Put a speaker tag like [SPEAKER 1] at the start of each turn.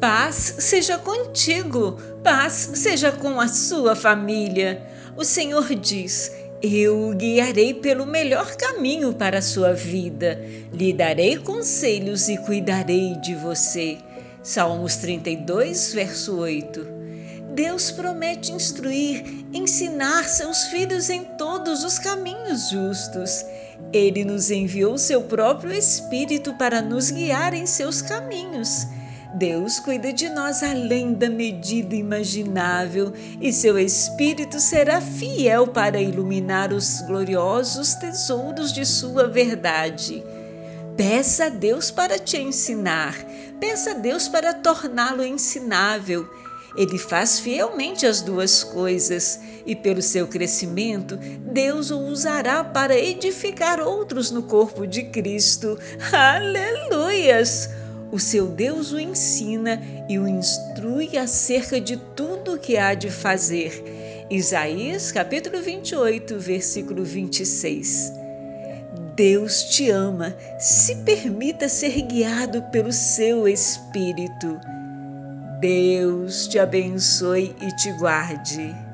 [SPEAKER 1] Paz seja contigo, paz seja com a sua família. O Senhor diz: Eu o guiarei pelo melhor caminho para a sua vida, lhe darei conselhos e cuidarei de você. Salmos 32, verso 8. Deus promete instruir, ensinar seus filhos em todos os caminhos justos. Ele nos enviou seu próprio Espírito para nos guiar em seus caminhos. Deus cuida de nós além da medida imaginável e seu Espírito será fiel para iluminar os gloriosos tesouros de sua verdade. Peça a Deus para te ensinar, peça a Deus para torná-lo ensinável ele faz fielmente as duas coisas e, pelo seu crescimento, Deus o usará para edificar outros no corpo de Cristo. Aleluias! O seu Deus o ensina e o instrui acerca de tudo o que há de fazer. Isaías capítulo 28, versículo 26. Deus te ama, se permita ser guiado pelo seu Espírito. Deus te abençoe e te guarde.